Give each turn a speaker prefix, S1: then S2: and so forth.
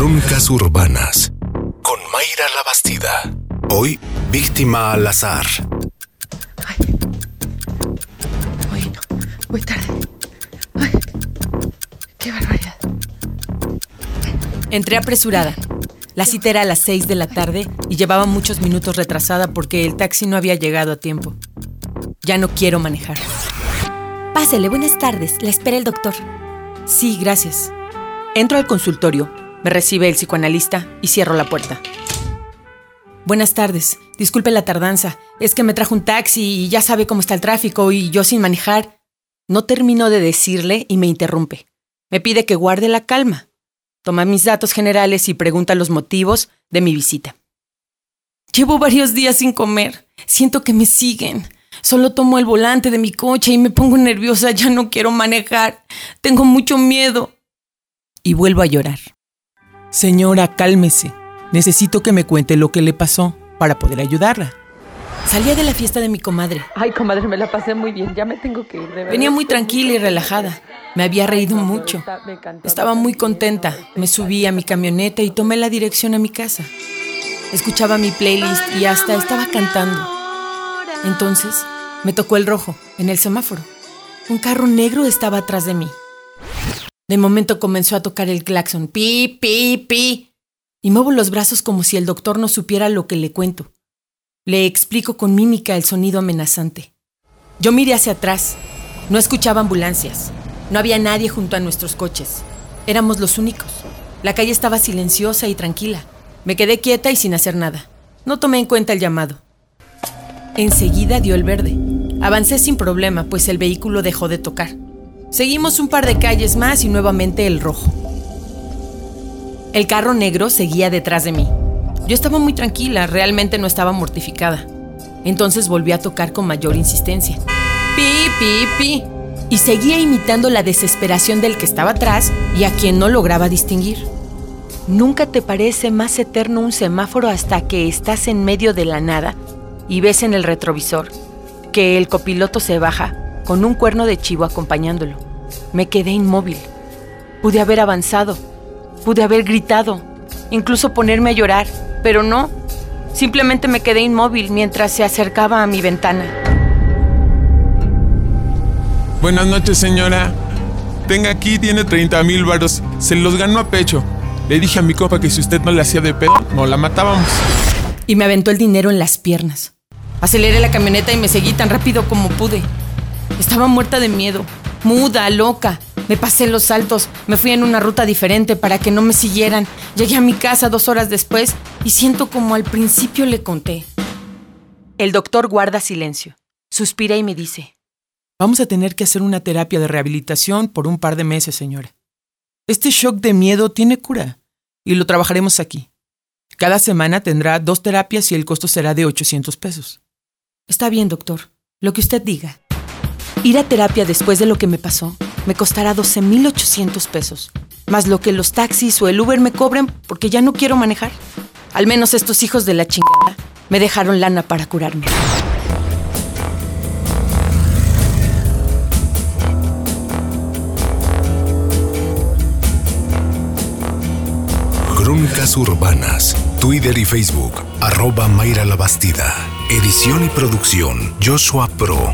S1: Crónicas Urbanas con Mayra La Bastida. Hoy, víctima al azar.
S2: Ay. No. Muy tarde. Ay. Qué barbaridad.
S3: Entré apresurada. La cita era a las 6 de la tarde y llevaba muchos minutos retrasada porque el taxi no había llegado a tiempo. Ya no quiero manejar.
S4: Pásele, buenas tardes. Le espera el doctor.
S3: Sí, gracias. Entro al consultorio, me recibe el psicoanalista y cierro la puerta. Buenas tardes. Disculpe la tardanza. Es que me trajo un taxi y ya sabe cómo está el tráfico y yo sin manejar. No termino de decirle y me interrumpe. Me pide que guarde la calma. Toma mis datos generales y pregunta los motivos de mi visita. Llevo varios días sin comer. Siento que me siguen. Solo tomo el volante de mi coche y me pongo nerviosa. Ya no quiero manejar. Tengo mucho miedo. Y vuelvo a llorar. Señora, cálmese. Necesito que me cuente lo que le pasó para poder ayudarla. Salía de la fiesta de mi comadre.
S2: Ay, comadre, me la pasé muy bien. Ya me tengo que ir, de.
S3: Venía muy tranquila y relajada. Me había reído mucho. Estaba muy contenta. Me subí a mi camioneta y tomé la dirección a mi casa. Escuchaba mi playlist y hasta estaba cantando. Entonces me tocó el rojo en el semáforo. Un carro negro estaba atrás de mí. De momento comenzó a tocar el claxon. Pi, pi, pi. Y muevo los brazos como si el doctor no supiera lo que le cuento. Le explico con mímica el sonido amenazante. Yo miré hacia atrás. No escuchaba ambulancias. No había nadie junto a nuestros coches. Éramos los únicos. La calle estaba silenciosa y tranquila. Me quedé quieta y sin hacer nada. No tomé en cuenta el llamado. Enseguida dio el verde. Avancé sin problema, pues el vehículo dejó de tocar. Seguimos un par de calles más y nuevamente el rojo. El carro negro seguía detrás de mí. Yo estaba muy tranquila, realmente no estaba mortificada. Entonces volví a tocar con mayor insistencia. Pi, pi, pi. Y seguía imitando la desesperación del que estaba atrás y a quien no lograba distinguir. Nunca te parece más eterno un semáforo hasta que estás en medio de la nada y ves en el retrovisor que el copiloto se baja con un cuerno de chivo acompañándolo. Me quedé inmóvil. Pude haber avanzado, pude haber gritado, incluso ponerme a llorar, pero no. Simplemente me quedé inmóvil mientras se acercaba a mi ventana.
S5: Buenas noches, señora. Tenga aquí, tiene 30 mil varos. Se los ganó a pecho. Le dije a mi copa que si usted no le hacía de pedo, no la matábamos.
S3: Y me aventó el dinero en las piernas. Aceleré la camioneta y me seguí tan rápido como pude. Estaba muerta de miedo, muda, loca. Me pasé los saltos, me fui en una ruta diferente para que no me siguieran. Llegué a mi casa dos horas después y siento como al principio le conté. El doctor guarda silencio, suspira y me dice, Vamos a tener que hacer una terapia de rehabilitación por un par de meses, señora. Este shock de miedo tiene cura y lo trabajaremos aquí. Cada semana tendrá dos terapias y el costo será de 800 pesos. Está bien, doctor, lo que usted diga. Ir a terapia después de lo que me pasó me costará 12.800 pesos, más lo que los taxis o el Uber me cobren porque ya no quiero manejar. Al menos estos hijos de la chingada me dejaron lana para curarme.
S1: Crónicas Urbanas, Twitter y Facebook, arroba Mayra La Bastida. Edición y producción, Joshua Pro.